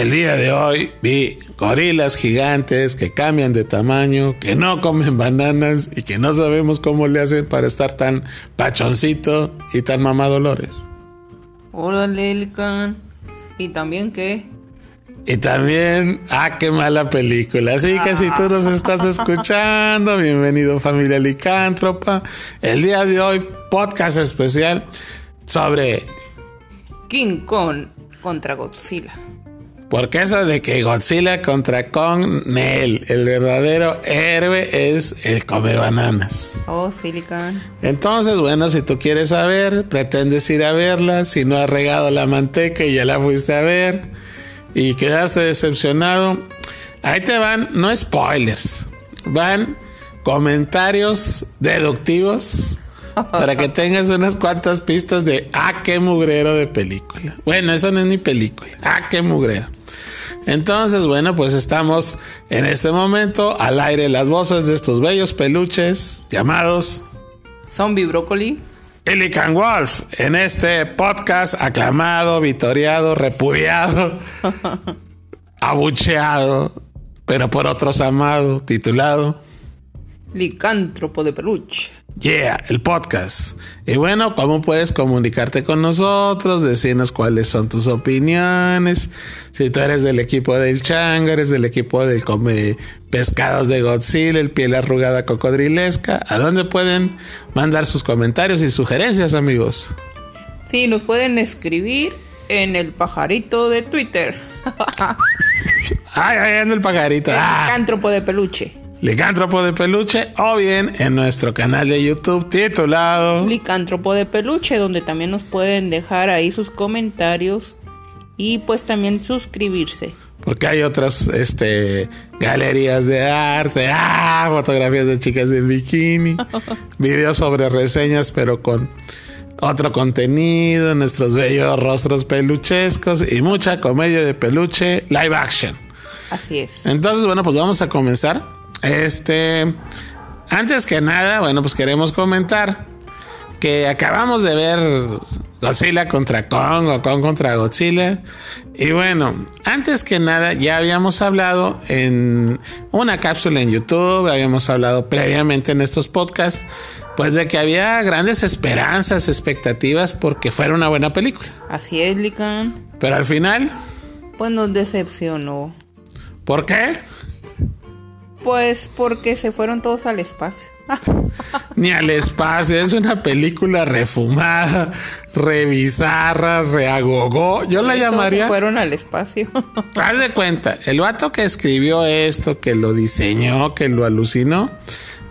El día de hoy vi gorilas gigantes que cambian de tamaño, que no comen bananas y que no sabemos cómo le hacen para estar tan pachoncito y tan mamadolores. Órale, Lican. ¿Y también qué? Y también, ah, qué mala película. Así que si tú nos estás escuchando, bienvenido familia licántropa. El día de hoy, podcast especial sobre... King Kong contra Godzilla. Porque eso de que Godzilla contra Kong, Nel, el verdadero héroe es el come bananas. Oh, Silicon. Entonces, bueno, si tú quieres saber, pretendes ir a verla. Si no has regado la manteca y ya la fuiste a ver y quedaste decepcionado, ahí te van, no spoilers, van comentarios deductivos para que tengas unas cuantas pistas de ah, qué mugrero de película. Bueno, eso no es ni película, ah, qué mugrero. Entonces, bueno, pues estamos en este momento al aire las voces de estos bellos peluches llamados Zombie Brócoli. Illican Wolf en este podcast aclamado, vitoriado, repudiado, abucheado, pero por otros amado, titulado Licántropo de peluche. Yeah, el podcast. Y bueno, ¿cómo puedes comunicarte con nosotros? Decirnos cuáles son tus opiniones. Si tú eres del equipo del Chango, eres del equipo del come pescados de Godzilla, el piel arrugada cocodrilesca. ¿A dónde pueden mandar sus comentarios y sugerencias, amigos? Sí, nos pueden escribir en el pajarito de Twitter. ay, ay, anda el pajarito. El Ah. licántropo de peluche. Licántropo de peluche o bien en nuestro canal de YouTube titulado Licántropo de peluche, donde también nos pueden dejar ahí sus comentarios y pues también suscribirse. porque hay otras este galerías de arte, ah, fotografías de chicas en bikini, videos sobre reseñas pero con otro contenido, nuestros bellos rostros peluchescos y mucha comedia de peluche live action. Así es. Entonces, bueno, pues vamos a comenzar. Este, antes que nada, bueno, pues queremos comentar que acabamos de ver Godzilla contra Kong o Kong contra Godzilla. Y bueno, antes que nada, ya habíamos hablado en una cápsula en YouTube, habíamos hablado previamente en estos podcasts, pues de que había grandes esperanzas, expectativas porque fuera una buena película. Así es, Lican. Pero al final, Pues nos decepcionó. ¿por qué? Pues porque se fueron todos al espacio. Ni al espacio, es una película refumada, revisarra, reagogó. Yo la Todos se llamaría. fueron al espacio. Haz de cuenta, el vato que escribió esto, que lo diseñó, que lo alucinó.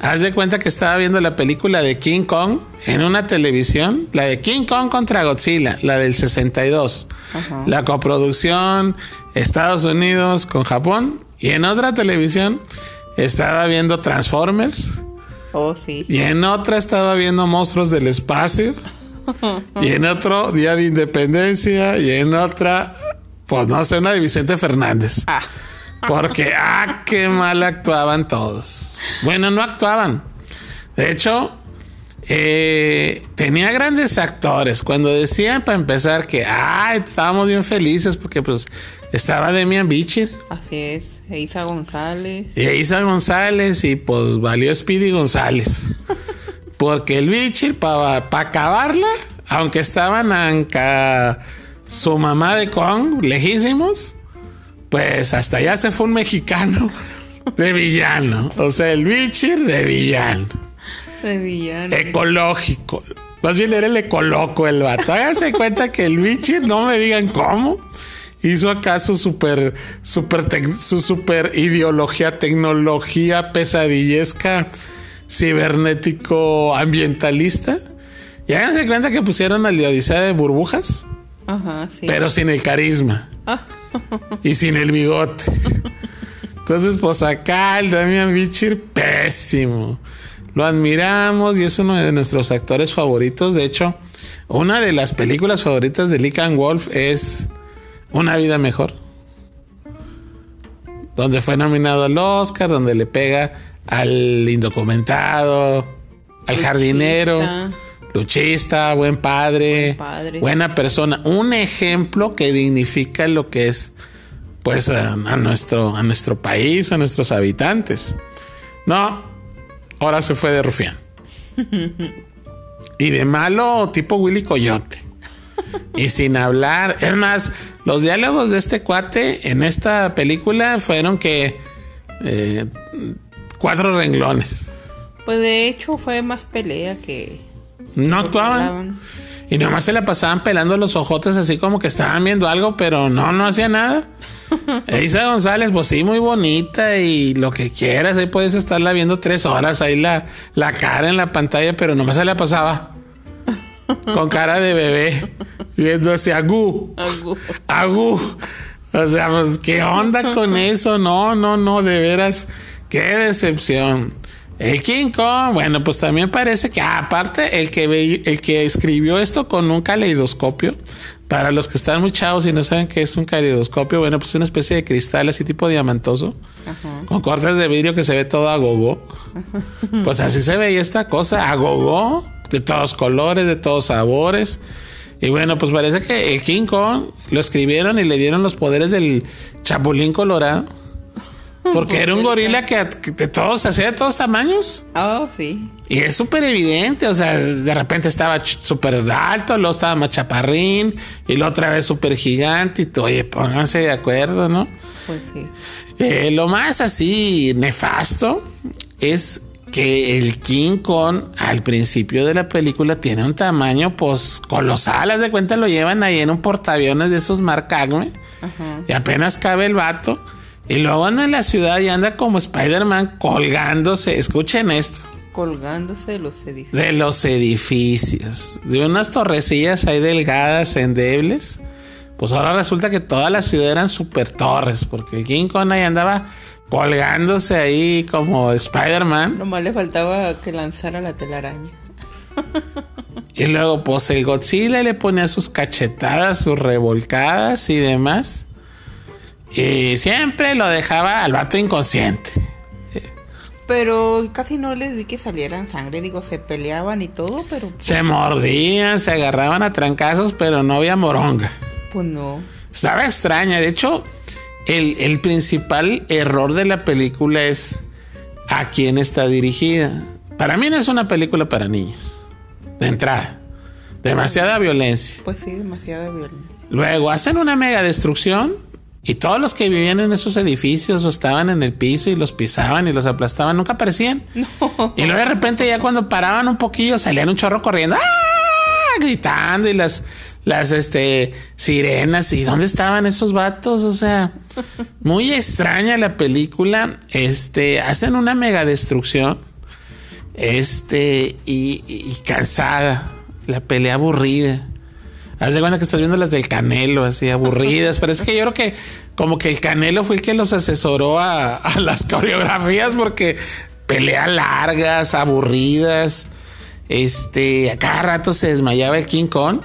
Haz de cuenta que estaba viendo la película de King Kong en una televisión, la de King Kong contra Godzilla, la del 62. Ajá. La coproducción Estados Unidos con Japón. Y en otra televisión estaba viendo Transformers. Oh, sí. Y en otra estaba viendo monstruos del espacio. Y en otro Día de Independencia. Y en otra, pues no sé, una de Vicente Fernández. Ah, Porque, ah, qué mal actuaban todos. Bueno, no actuaban. De hecho, eh, tenía grandes actores. Cuando decían para empezar que, ay, estábamos bien felices porque pues estaba Demian Bichir. así es. Isa González. Y Isa González y pues valió Speedy González. Porque el Bichir, para acabarla, aunque estaban anca su mamá de Kong, lejísimos, pues hasta allá se fue un mexicano de villano. O sea, el Bichir de villano. De villano. Ecológico. Más bien era el ecoloco el vato. Háganse cuenta que el Bichir, no me digan cómo, hizo acaso super, super, tec- su super ideología, tecnología pesadillesca, cibernético, ambientalista. Y háganse cuenta que pusieron al de Odisea de burbujas, Ajá, sí. pero sin el carisma Ah, y sin el bigote. Entonces, pues acá el Damian Bichir, pésimo. Lo admiramos y es uno de nuestros actores favoritos. De hecho, una de las películas favoritas de Lycan Wolf es Una vida mejor. Donde fue nominado al Oscar, donde le pega al indocumentado, al jardinero, luchista, buen padre, Buen padre. buena persona. Un ejemplo que dignifica lo que es pues a, a nuestro, a nuestro país, a nuestros habitantes. No, ahora se fue de rufián. y de malo tipo Willy Coyote. Y sin hablar. Es más, los diálogos de este cuate en esta película fueron que eh, cuatro renglones. Pues de hecho fue más pelea que... No actuaban. Y nomás se la pasaban pelando los ojotes así como que estaban viendo algo, pero no, no hacía nada. Isa González, pues sí, muy bonita y lo que quieras, ahí puedes estarla viendo tres horas, ahí la, la cara en la pantalla, pero nomás se la pasaba con cara de bebé, viendo así, agú, Agú. agú. O sea, pues, ¿qué onda con eso? No, no, no, de veras, qué decepción. El King Kong, bueno, pues también parece que, ah, aparte, el que, ve- el que escribió esto con un caleidoscopio, para los que están muy chavos y no saben qué es un caleidoscopio, bueno, pues es una especie de cristal así tipo diamantoso, Ajá. con cortes de vidrio que se ve todo a gogo. Pues así se veía esta cosa, a gogo, de todos colores, de todos sabores. Y bueno, pues parece que el King Kong lo escribieron y le dieron los poderes del Chapulín Colorado. Porque era un gorila que, de todos, hacía de todos tamaños. Ah, sí. Y es súper evidente, o sea, de repente estaba súper alto, luego estaba más chaparrín, y la otra vez súper gigante, y tú, oye, pónganse de acuerdo, ¿no? Pues sí. Eh, lo más así nefasto es que el King Kong al principio de la película tiene un tamaño pues colosal, haz de cuenta lo llevan ahí en un portaaviones de esos marca Acme Ajá. y apenas cabe el vato y luego anda en la ciudad y anda como Spider-Man colgándose, escuchen esto, Colgándose de los edificios. de los edificios, de unas torrecillas ahí delgadas, endebles. Pues ahora resulta que toda la ciudad eran super torres, porque el King Kong ahí andaba colgándose ahí como Spider-Man. Nomás le faltaba que lanzara la telaraña. Y luego, pues el Godzilla le ponía sus cachetadas, sus revolcadas y demás. Y siempre lo dejaba al vato inconsciente. Pero casi no les vi que salieran sangre. Digo, se peleaban y todo, pero Se mordían, se agarraban a trancazos, pero no había moronga. pues no. Estaba extraña. De hecho, el, el principal error de la película es a quién está dirigida. Para mí no es una película para niños. De entrada. Demasiada violencia. Pues sí, demasiada violencia. Luego hacen una mega destrucción y todos los que vivían en esos edificios o estaban en el piso y los pisaban y los aplastaban nunca aparecían. Y luego de repente ya cuando paraban un poquillo salían un chorro corriendo, ¡ah! gritando y las las este sirenas y dónde estaban esos vatos, o sea, muy extraña la película. Este hacen una mega destrucción. Este y, cansada, la pelea aburrida. Haz de cuenta que estás viendo las del Canelo, así aburridas. Pero es que yo creo que como que el Canelo fue el que los asesoró a, a las coreografías porque peleas largas, aburridas. Este, a cada rato se desmayaba el King Kong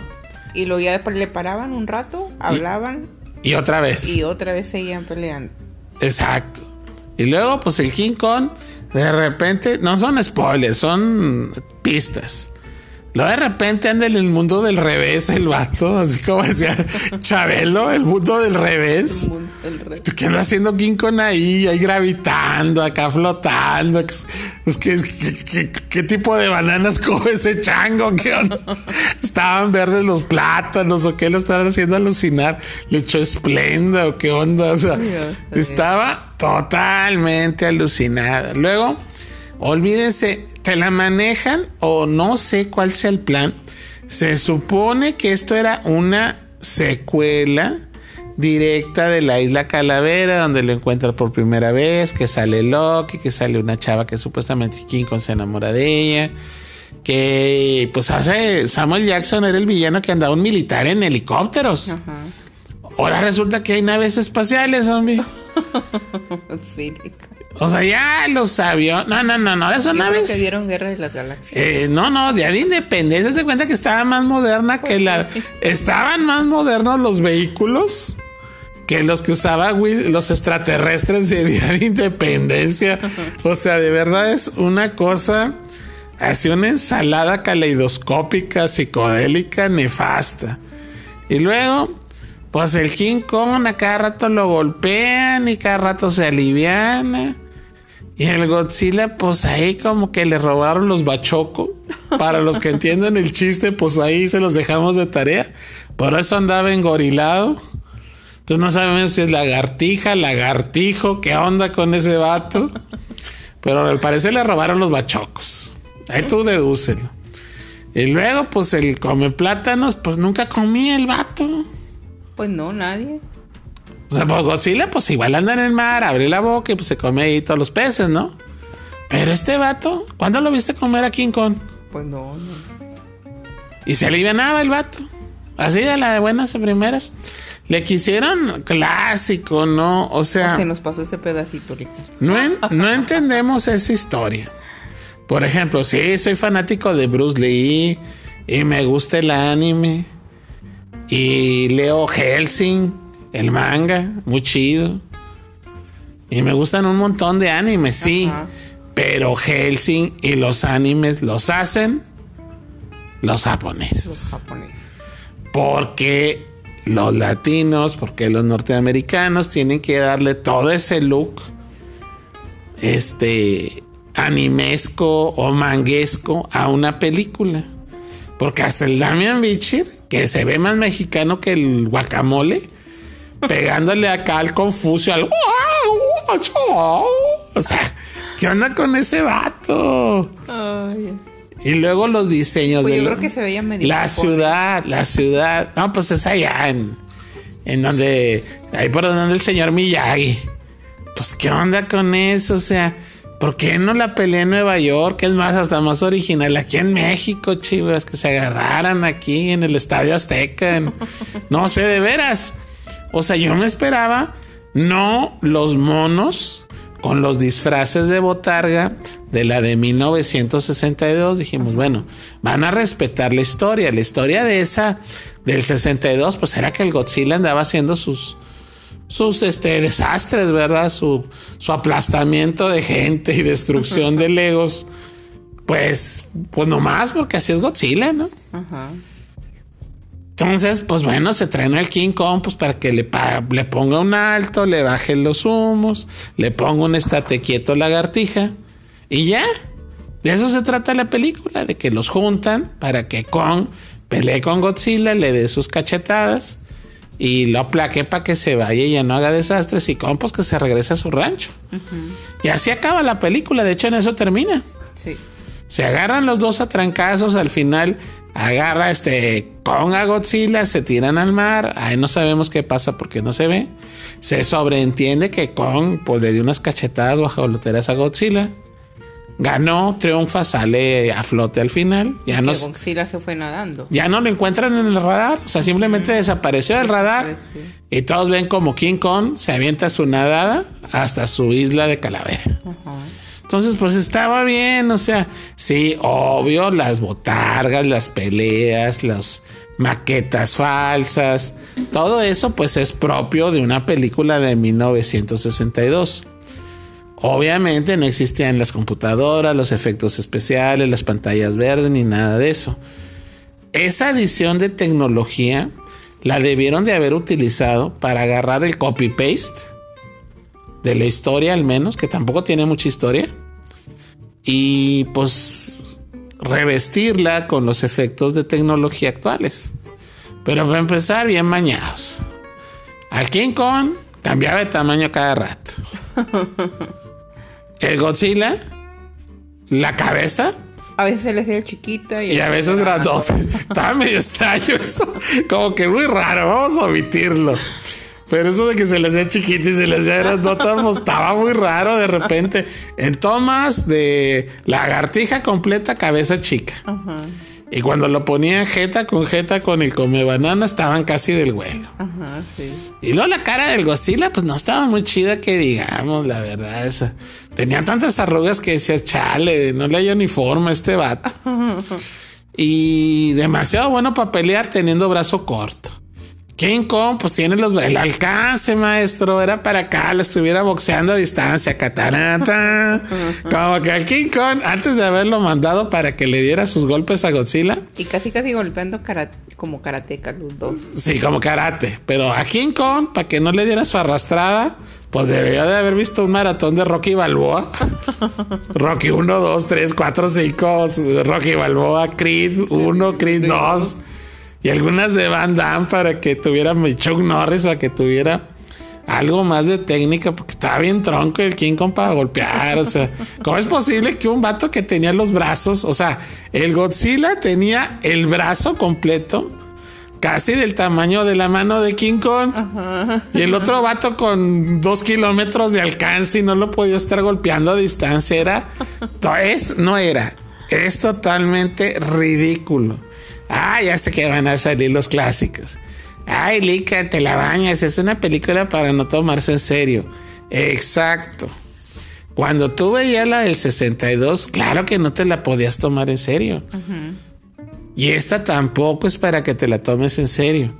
Y luego ya después le paraban un rato, hablaban y otra vez. y otra vez seguían peleando. Exacto. Y luego, pues el King Kong, de repente, no son spoilers, son pistas. Luego de repente anda en el mundo del revés el vato, así como decía Chabelo, el mundo del revés. El ¿Tú ¿Qué anda haciendo King Kong ahí? Ahí gravitando, acá flotando. Es es que, ¿qué, qué, qué tipo de bananas come ese chango? ¿Qué onda? Estaban verdes los plátanos o qué lo estaban haciendo alucinar. Le echó esplenda o qué onda. O sea, Ya, estaba totalmente alucinada. Luego, olvídense, te la manejan o no sé cuál sea el plan. Se supone que esto era una secuela directa de la isla Calavera, donde lo encuentra por primera vez, que sale Loki, que sale una chava que supuestamente King Kong se enamora de ella, que pues hace Samuel Jackson era el villano que andaba un militar en helicópteros. Ajá. Ahora resulta que hay naves espaciales, hombre. Sí. O sea, ya los aviones. No, no, no, no, creo naves. que vieron Guerra de las Galaxias. Eh, no, no, de Independencia se cuenta que estaba más moderna que la. Estaban más modernos los vehículos que los que usaba Will- los extraterrestres de Día de Independencia. O sea, de verdad es una cosa. Así una ensalada caleidoscópica, psicodélica, nefasta. Y luego, Pues el King Kong a cada rato lo golpean y cada rato se aliviana. Y el Godzilla, pues ahí como que le robaron los bachocos. Para los que entienden el chiste, pues ahí se los dejamos de tarea. Por eso andaba engorilado. Entonces no sabemos si es lagartija, lagartijo, qué onda con ese vato. Pero al parecer le robaron los bachocos. Ahí tú dedúcelo. Y luego, pues el come plátanos, pues nunca comía el vato. Pues no, nadie. O sea, pues Godzilla, pues igual anda en el mar, abre la boca y pues se come ahí todos los peces, ¿no? Pero este vato, ¿cuándo lo viste comer a King Kong? Pues no, no. Y se alivianaba el vato. Así de la de buenas primeras. Le quisieron clásico, ¿no? O sea. Se nos pasó ese pedacito ahorita. No, no entendemos esa historia. Por ejemplo, sí, soy fanático de Bruce Lee y me gusta el anime. Y leo Helsing, el manga, muy chido. Y me gustan un montón de animes, sí. Pero Helsing y los animes los hacen los japoneses. Los japoneses. Porque los latinos, porque los norteamericanos tienen que darle todo ese look este animesco o manguesco a una película. Porque hasta el Damian Bichir, que se ve más mexicano que el guacamole, pegándole acá al Confucio, al... O sea, ¿qué onda con ese vato? Y luego los diseños pues de yo creo que se veía medio la ciudad, la ciudad. No, pues es allá en, en donde, ahí por donde el señor Miyagi. Pues qué onda con eso, o sea, ¿por qué no la pelea en Nueva York? Es más, hasta más original aquí en México, chivas, que se agarraran aquí en el Estadio Azteca. no sé, de veras. O sea, yo me esperaba no los monos con los disfraces de botarga de la de 1962. Dijimos, bueno, van a respetar la historia. La historia de esa del 62, pues era que el Godzilla andaba haciendo sus sus este, desastres, ¿verdad? Su, su aplastamiento de gente y destrucción de legos. Pues, pues nomás porque así es Godzilla, ¿no? Ajá. Entonces, pues bueno, se traen al King Kong pues para que le, le ponga un alto, le baje los humos, le ponga un estate quieto lagartija y ya. De eso se trata la película, de que los juntan para que Kong pelee con Godzilla, le dé sus cachetadas y lo aplaque para que se vaya y ya no haga desastres y Kong pues que se regrese a su rancho. Y así acaba la película, de hecho en eso termina. Sí. Se agarran los dos a trancazos al final agarra este con a Godzilla, se tiran al mar, ahí no sabemos qué pasa porque no se ve. Se sobreentiende que Kong pues, le dio unas cachetadas loteras a Godzilla. Ganó, triunfa, sale a flote al final. Ya no, Godzilla se fue nadando. Ya no lo encuentran en el radar. O sea, simplemente desapareció del radar. Y todos ven como King Kong se avienta su nadada hasta su isla de calavera. Ajá. Entonces, pues estaba bien, o sea, sí, obvio, las botargas, las peleas, las maquetas falsas, todo eso pues es propio de una película de 1962. Obviamente no existían las computadoras, los efectos especiales, las pantallas verdes ni nada de eso. Esa adición de tecnología la debieron de haber utilizado para agarrar el copy-paste de la historia al menos, que tampoco tiene mucha historia y pues revestirla con los efectos de tecnología actuales. Pero para empezar, bien mañados. Al King Kong cambiaba de tamaño cada rato. El Godzilla, la cabeza. A veces se le hacía chiquita y, y a veces grandote. Estaba medio extraño eso. Como que muy raro. Vamos a omitirlo. Pero eso de que se le hacía chiquito y se le hacía grandota, pues estaba muy raro de repente. En tomas de lagartija completa, cabeza chica. Y cuando lo ponían jeta con jeta con el come banana, estaban casi del vuelo. Ajá, sí. Y luego la cara del Godzilla, pues no estaba muy chida que digamos, la verdad. Esa. Tenía tantas arrugas que decía, chale, no le hay ni forma a este vato. y demasiado bueno para pelear teniendo brazo corto. King Kong, pues tiene los, el alcance, maestro. Era para acá, lo estuviera boxeando a distancia, catarata. Como que el King Kong, antes de haberlo mandado para que le diera sus golpes a Godzilla. Y casi, casi golpeando como karateca los dos. Sí, como karate. Pero a King Kong, para que no le diera su arrastrada, pues debería de haber visto un maratón de Rocky Balboa. Rocky 1, 2, 3, 4, 5, Rocky Balboa, Creed 1, Creed 2 y algunas de Van Damme para que tuviera Chuck Norris para que tuviera algo más de técnica porque estaba bien tronco el King Kong para golpear. O sea, ¿cómo es posible que un vato que tenía los brazos, o sea, el Godzilla tenía el brazo completo? Casi del tamaño de la mano de King Kong. Y el otro vato con dos kilómetros de alcance y no lo podía estar golpeando a distancia. Era, es, no era. Es totalmente ridículo. Ah, ya sé que van a salir los clásicos. Ay, Lika, te la bañas. Es una película para no tomarse en serio. Exacto. Cuando tú veías la del 62, claro que no te la podías tomar en serio. Y esta tampoco es para que te la tomes en serio.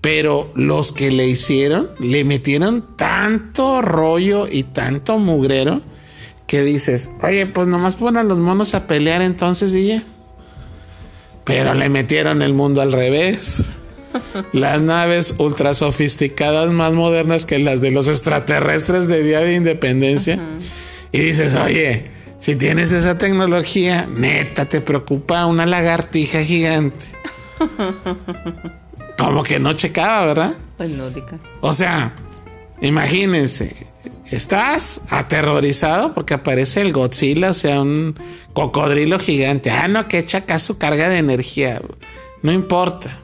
Pero los que le hicieron, le metieron tanto rollo y tanto mugrero que dices, oye, pues nomás pon a los monos a pelear entonces y ya. Pero le metieron el mundo al revés. Las naves ultra sofisticadas más modernas que las de los extraterrestres de Día de Independencia. Y dices, oye, si tienes esa tecnología, neta, te preocupa una lagartija gigante. Como que no checaba, ¿verdad? Pues no, O sea, imagínense, estás aterrorizado porque aparece el Godzilla, o sea, un cocodrilo gigante. Ah, no, que echa acá su carga de energía. No importa.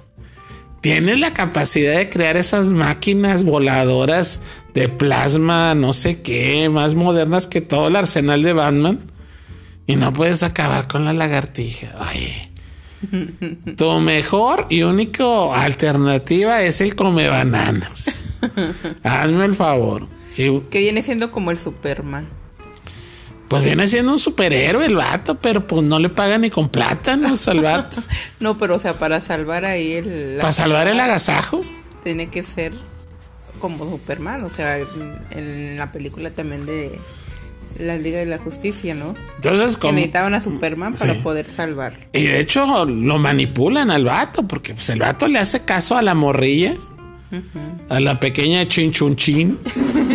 Tienes la capacidad de crear esas máquinas voladoras de plasma, no sé qué, más modernas que todo el arsenal de Batman. Y no puedes acabar con la lagartija. Ay. Tu mejor y único alternativa es el come bananas. Hazme el favor. Que viene siendo como el Superman. Pues viene siendo un superhéroe el vato, pero pues no le paga ni con plátanos al vato. no, pero o sea, para salvar ahí el... Para salvar el agasajo. Tiene que ser como Superman, o sea, en la película también de la Liga de la Justicia, ¿no? Entonces, como... Que necesitaban a Superman para poder salvar. Y de hecho lo manipulan al vato, porque pues, el vato le hace caso a la morrilla a la pequeña Chinchunchin,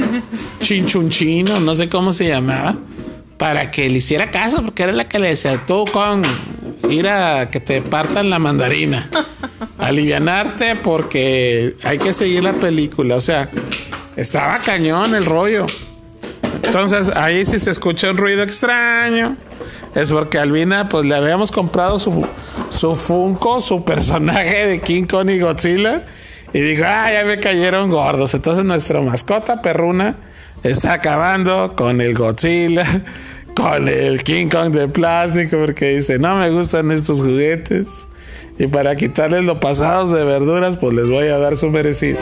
Chinchunchin, o no sé cómo se llamaba, para que le hiciera caso, porque era la que le decía, tú con ir a que te partan la mandarina, alivianarte porque hay que seguir la película, o sea, estaba cañón el rollo. Entonces ahí si se escucha un ruido extraño, es porque Albina pues le habíamos comprado su, su Funko, su personaje de King Kong y Godzilla y digo, ah, ya me cayeron gordos. Entonces nuestra mascota perruna está acabando con el Godzilla, con el King Kong de plástico, porque dice, no me gustan estos juguetes. Y para quitarles los pasados de verduras, pues les voy a dar su merecido.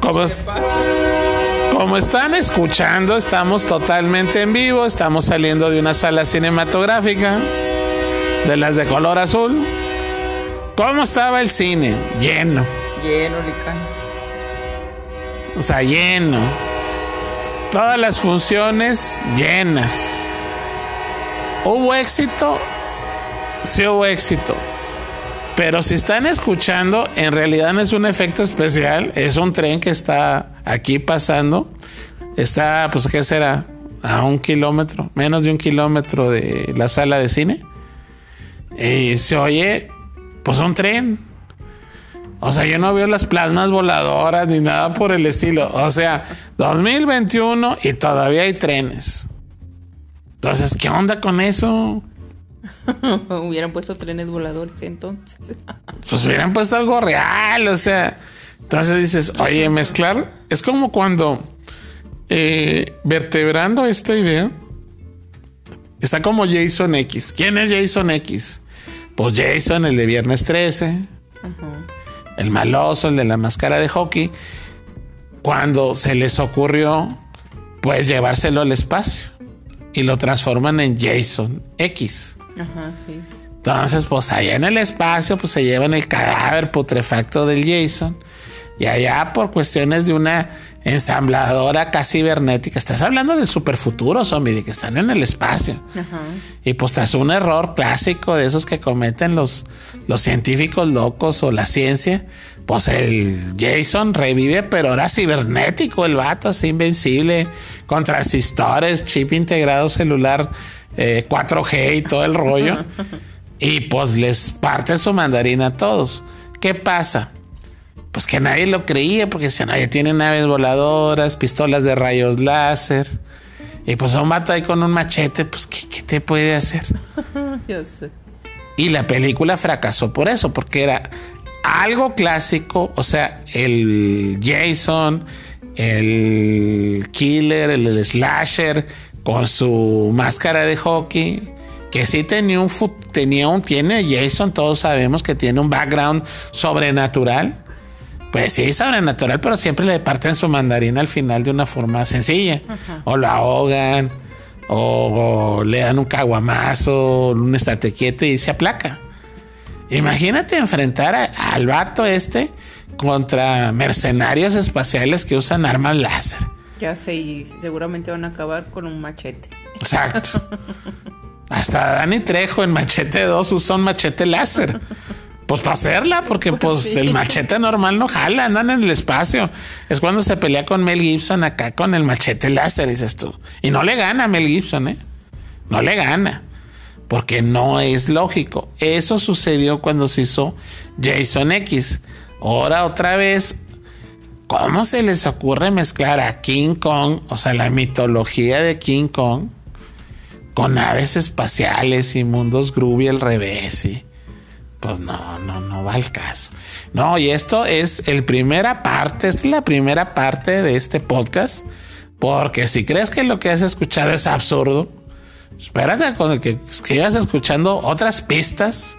Como, como están escuchando, estamos totalmente en vivo, estamos saliendo de una sala cinematográfica, de las de color azul. ¿Cómo estaba el cine? Lleno. Lleno, Licano. O sea, lleno. Todas las funciones llenas. ¿Hubo éxito? Sí hubo éxito. Pero si están escuchando, en realidad no es un efecto especial, es un tren que está aquí pasando. Está, pues, ¿qué será? A un kilómetro, menos de un kilómetro de la sala de cine. Y se oye pues un tren. O sea, yo no veo las plasmas voladoras ni nada por el estilo. O sea, 2021 y todavía hay trenes. Entonces, ¿qué onda con eso? hubieran puesto trenes voladores entonces. pues hubieran puesto algo real, o sea. Entonces dices, oye, mezclar es como cuando eh, vertebrando esta idea está como Jason X. ¿Quién es Jason X? Pues Jason, el de Viernes 13, el maloso, el de la máscara de hockey, cuando se les ocurrió, pues llevárselo al espacio y lo transforman en Jason X. Ajá, sí. Entonces, pues allá en el espacio, pues se llevan el cadáver putrefacto del Jason. Y allá por cuestiones de una ensambladora casi cibernética, estás hablando del superfuturo, zombie, de que están en el espacio. Y pues tras un error clásico de esos que cometen los, los científicos locos o la ciencia, pues el Jason revive, pero ahora cibernético, el vato así invencible, con transistores, chip integrado celular, 4G eh, y todo el rollo. y pues les parte su mandarina a todos. ¿Qué pasa? Pues que nadie lo creía porque decían, ya tiene naves voladoras, pistolas de rayos láser. Y pues un vato ahí con un machete, pues ¿qué, te puede hacer? Yo sé. Y la película fracasó por eso, porque era algo clásico, o sea, el Jason, el killer, el slasher, con su máscara de hockey, que sí tenía un, tenía un, tiene Jason, todos sabemos que tiene un background sobrenatural. Pues sí, sobrenatural, pero siempre le parten su mandarina al final de una forma sencilla. O lo ahogan, o, le dan un caguamazo, un estate quieto y se aplaca. Imagínate enfrentar al vato este contra mercenarios espaciales que usan armas láser. Ya sé, y seguramente van a acabar con un machete. Exacto. Hasta Dani Trejo en Machete 2 usa un machete láser. Pues para hacerla, porque pues el machete normal no jala, andan en el espacio. Es cuando se pelea con Mel Gibson acá con el machete láser, dices tú. Y no le gana a Mel Gibson, ¿eh? No le gana. Porque no es lógico. Eso sucedió cuando se hizo Jason X. Ahora otra vez, ¿cómo se les ocurre mezclar a King Kong, o sea, la mitología de King Kong, con aves espaciales y mundos groovy al revés? Y, pues no, no, no va al caso. No, y esto es el primera parte, es la primera parte de este podcast. Porque si crees que lo que has escuchado es absurdo, espérate con el que sigas escuchando otras pistas.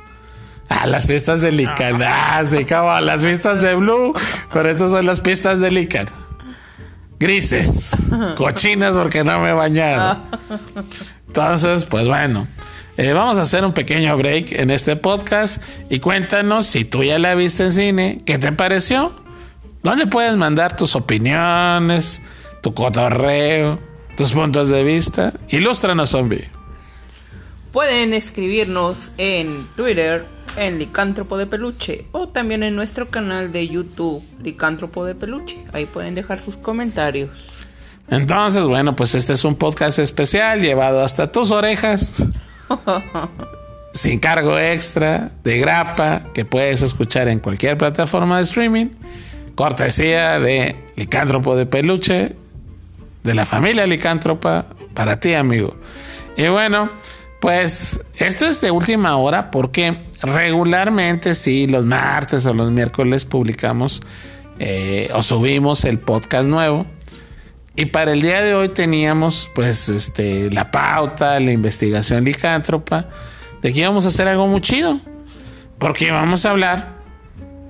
Ah, las pistas de Lican. Ah, sí, como las pistas de Blue. Pero estas son las pistas de Lican. Grises. Cochinas porque no me he bañado. Entonces, pues bueno. Eh, vamos a hacer un pequeño break en este podcast y cuéntanos si tú ya la viste en cine, ¿qué te pareció? ¿Dónde puedes mandar tus opiniones, tu cotorreo, tus puntos de vista? Ilústranos, zombie. Pueden escribirnos en Twitter, en Licántropo de Peluche, o también en nuestro canal de YouTube, Licántropo de Peluche. Ahí pueden dejar sus comentarios. Entonces, bueno, pues este es un podcast especial llevado hasta tus orejas. sin cargo extra, de grapa, que puedes escuchar en cualquier plataforma de streaming. Cortesía de Licántropo de Peluche, de la familia Licántropa, para ti, amigo. Y bueno, pues esto es de última hora porque regularmente, sí, los martes o los miércoles publicamos eh, o subimos el podcast nuevo. Y para el día de hoy teníamos pues este la pauta, la investigación licántropa, de que íbamos a hacer algo muy chido. Porque vamos a hablar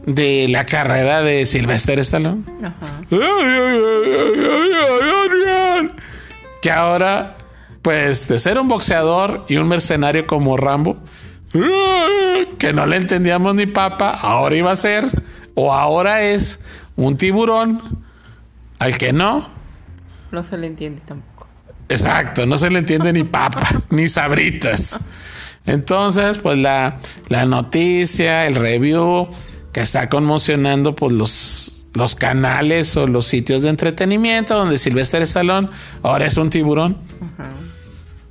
de la carrera de Sylvester Stallone. Ajá. Que ahora, pues, de ser un boxeador y un mercenario como Rambo, que no le entendíamos ni papa, ahora iba a ser, o ahora es un tiburón al que no, no se le entiende tampoco. Exacto, no se le entiende ni papa, ni sabritas. Entonces, pues la, la, noticia, el review que está conmocionando pues los, los canales o los sitios de entretenimiento donde Sylvester Stallone ahora es un tiburón.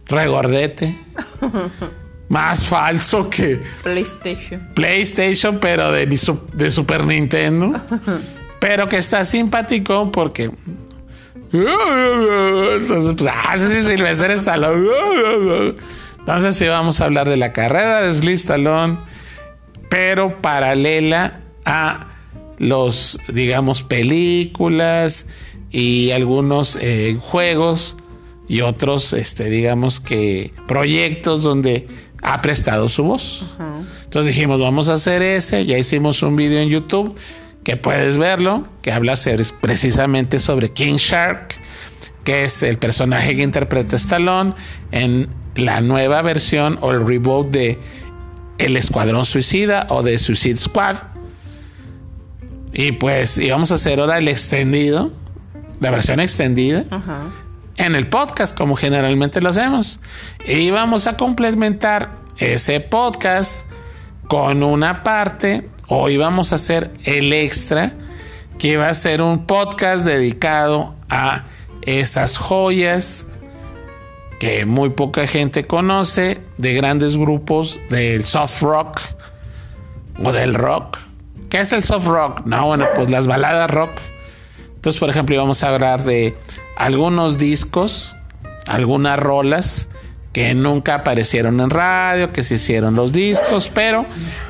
Regordete. Más falso que PlayStation. PlayStation, pero de, de Super Nintendo. pero que está simpático porque entonces, pues, ah, sí, Silvestre Stallone. Entonces, sí, vamos a hablar de la carrera de Sly Stallone, pero paralela a los, digamos, películas y algunos eh, juegos y otros, este, digamos que proyectos donde ha prestado su voz. Entonces dijimos, vamos a hacer ese, ya hicimos un video en YouTube que puedes verlo, que habla precisamente sobre King Shark, que es el personaje que interpreta Stallone en la nueva versión o el reboot de El Escuadrón Suicida o The Suicide Squad. Y pues íbamos a hacer ahora el extendido, la versión extendida, Ajá. en el podcast, como generalmente lo hacemos. Y vamos a complementar ese podcast con una parte. Hoy vamos a hacer el extra, que va a ser un podcast dedicado a esas joyas que muy poca gente conoce de grandes grupos del soft rock o del rock. ¿Qué es el soft rock? No, bueno, pues las baladas rock. Entonces, por ejemplo, íbamos a hablar de algunos discos, algunas rolas que nunca aparecieron en radio, que se hicieron los discos, pero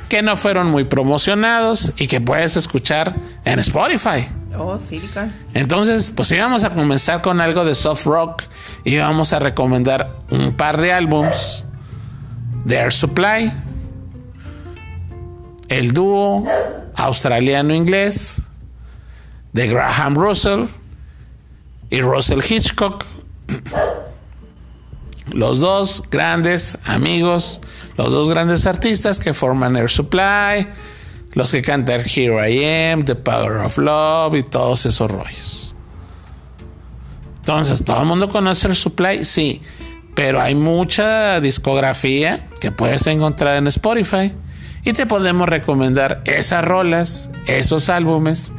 que no fueron muy promocionados y que puedes escuchar en Spotify. Oh, Silican. Entonces, pues íbamos a comenzar con algo de soft rock y vamos a recomendar un par de álbums de Air Supply, el dúo australiano-inglés de Graham Russell y Russell Hitchcock. Los dos grandes amigos, los dos grandes artistas que forman Air Supply, los que cantan Here I Am, The Power of Love y todos esos rollos. Entonces, ¿todo el mundo conoce Air Supply? Sí, pero hay mucha discografía que puedes encontrar en Spotify y te podemos recomendar esas rolas, esos álbumes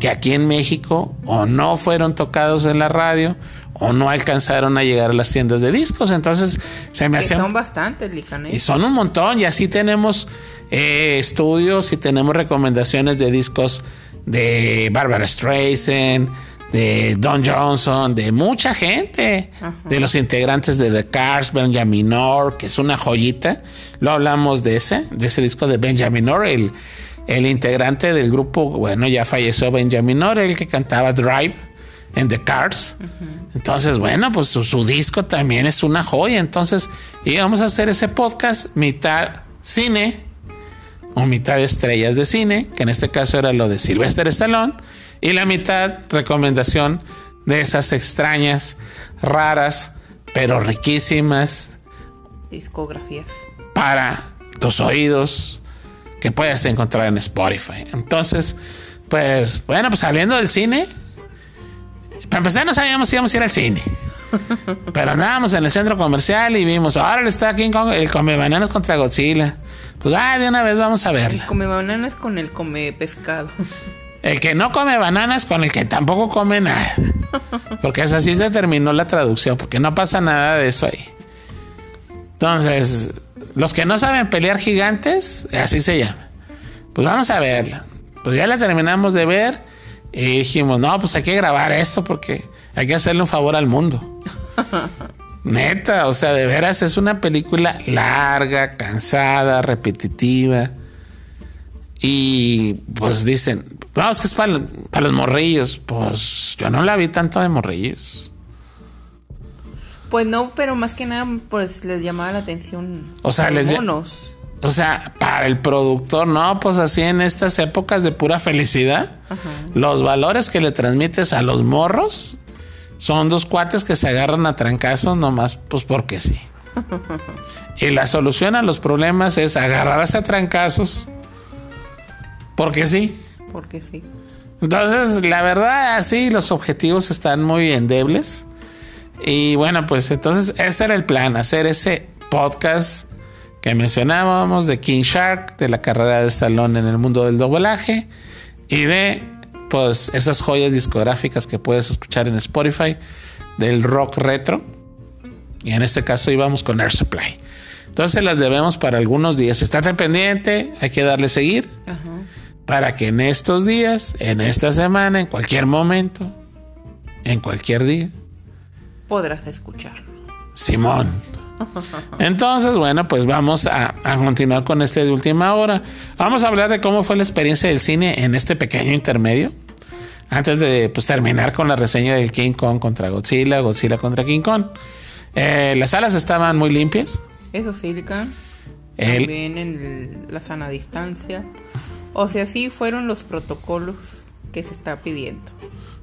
que aquí en México o no fueron tocados en la radio o no alcanzaron a llegar a las tiendas de discos. Entonces se me Que hace... son bastantes, Lican. ¿eh? Y son un montón y así tenemos eh, estudios y tenemos recomendaciones de discos de Barbara Streisand, de Don Johnson, de mucha gente, Ajá. de los integrantes de The Cars, Benjamin Orr, que es una joyita. Lo hablamos de ese, de ese disco de Benjamin Orr, el, el integrante del grupo, bueno, ya falleció Benjamin Orr, el que cantaba Drive en The Cars. Entonces, bueno, pues su, su disco también es una joya. Entonces, íbamos a hacer ese podcast mitad cine o mitad estrellas de cine, que en este caso era lo de Sylvester Stallone, y la mitad recomendación de esas extrañas, raras, pero riquísimas Discografías. para tus oídos que puedes encontrar en Spotify. Entonces, pues bueno, pues saliendo del cine, para empezar no sabíamos si íbamos a ir al cine. Pero andábamos en el centro comercial y vimos, ahora está King Kong, el come bananas contra Godzilla. Pues ah, de una vez vamos a verla. Come bananas con el come pescado. El que no come bananas con el que tampoco come nada. Porque es así se terminó la traducción, porque no pasa nada de eso ahí. Entonces, los que no saben pelear gigantes, así se llama. Pues vamos a verla. Pues ya la terminamos de ver y dijimos, no, pues hay que grabar esto porque hay que hacerle un favor al mundo. Neta, o sea, de veras es una película larga, cansada, repetitiva. Y pues dicen, vamos, que es para, para los morrillos. Pues yo no la vi tanto de morrillos. Pues no, pero más que nada, pues les llamaba la atención. O sea, los les monos. O sea, para el productor, no, pues así en estas épocas de pura felicidad, los valores que le transmites a los morros son dos cuates que se agarran a trancazos nomás, pues porque sí. y la solución a los problemas es agarrarse a trancazos porque sí. Porque sí. Entonces, la verdad, así los objetivos están muy endebles. Y bueno, pues entonces ese era el plan, hacer ese podcast que mencionábamos de King Shark, de la carrera de Stallone en el mundo del doblaje y de pues esas joyas discográficas que puedes escuchar en Spotify del rock retro. Y en este caso íbamos con Air Supply. Entonces las debemos para algunos días. Estate pendiente, hay que darle seguir Ajá. para que en estos días, en esta semana, en cualquier momento, en cualquier día, Podrás escucharlo. Simón. Entonces, bueno, pues vamos a, a continuar con este de última hora. Vamos a hablar de cómo fue la experiencia del cine en este pequeño intermedio. Antes de pues, terminar con la reseña del King Kong contra Godzilla, Godzilla contra King Kong. Eh, las salas estaban muy limpias. Eso sí. El- También en el- la sana distancia. O sea, sí fueron los protocolos que se está pidiendo.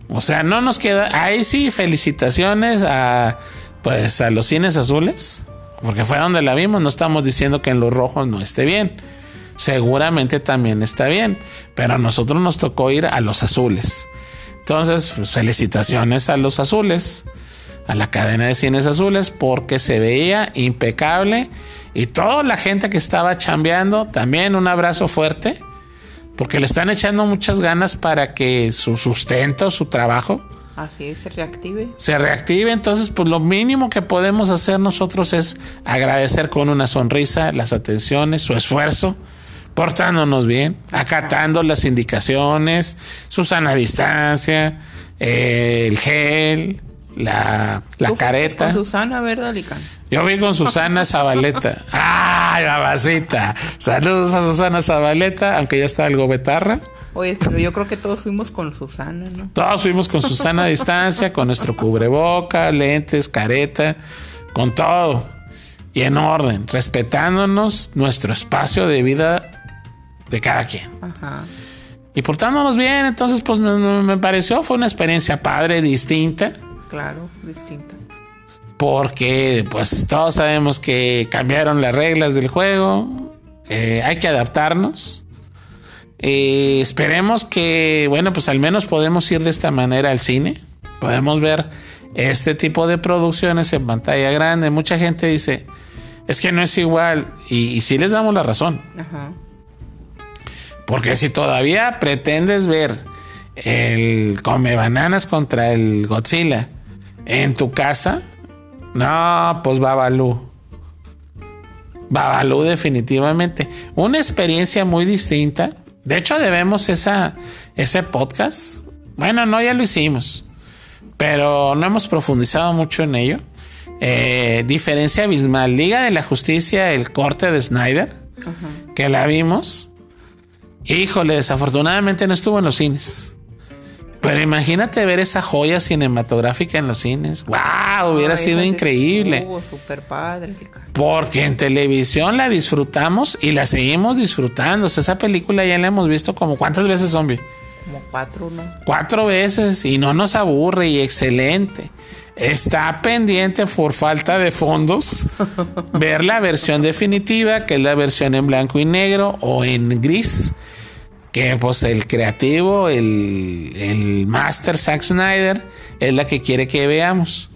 O sea, no nos queda. Ahí sí, felicitaciones a pues a los cines azules. Porque fue donde la vimos. No estamos diciendo que en los rojos no esté bien. Seguramente también está bien, pero a nosotros nos tocó ir a los azules. Entonces, pues, felicitaciones a los azules, a la cadena de cines azules, porque se veía impecable y toda la gente que estaba chambeando, también un abrazo fuerte, porque le están echando muchas ganas para que su sustento, su trabajo, Así es, se reactive. se reactive. Entonces, pues lo mínimo que podemos hacer nosotros es agradecer con una sonrisa las atenciones, su esfuerzo, portándonos bien, acatando las indicaciones, su sana distancia, eh, el gel, la, la fuiste careta. Con Susana, ¿verdad, Licán? Yo vi con Susana Zabaleta. ¡Ay, babacita! Saludos a Susana Zabaleta, aunque ya está algo betarra. Oye, pero yo creo que todos fuimos con Susana, ¿no? Todos fuimos con Susana a distancia, con nuestro cubreboca, lentes, careta, con todo. Y en orden, respetándonos nuestro espacio de vida de cada quien. Ajá. Y portándonos bien, entonces pues me, me pareció, fue una experiencia padre, distinta. Claro, distinta. porque pues todos sabemos que cambiaron las reglas del juego, eh, hay que adaptarnos. Eh, esperemos que, bueno, pues al menos podemos ir de esta manera al cine, podemos ver este tipo de producciones en pantalla grande. Mucha gente dice, es que no es igual, y, y sí les damos la razón, Ajá. porque si todavía pretendes ver el Come Bananas contra el Godzilla en tu casa, no, pues Babalú. Babalú definitivamente. Una experiencia muy distinta. De hecho, debemos esa, ese podcast. Bueno, no, ya lo hicimos. Pero no hemos profundizado mucho en ello. Eh, diferencia abismal. Liga de la Justicia, el corte de Snyder, que la vimos. Híjole, desafortunadamente no estuvo en los cines. Pero imagínate ver esa joya cinematográfica en los cines. ¡Wow! Hubiera Ay, sido increíble. Estuvo súper padre. Porque en televisión la disfrutamos y la seguimos disfrutando. O sea, esa película ya la hemos visto como cuántas veces, zombie. Como cuatro, ¿no? Cuatro veces y no nos aburre y excelente. Está pendiente por falta de fondos ver la versión definitiva, que es la versión en blanco y negro o en gris. Que pues el creativo, el, el master Zack Snyder, es la que quiere que veamos.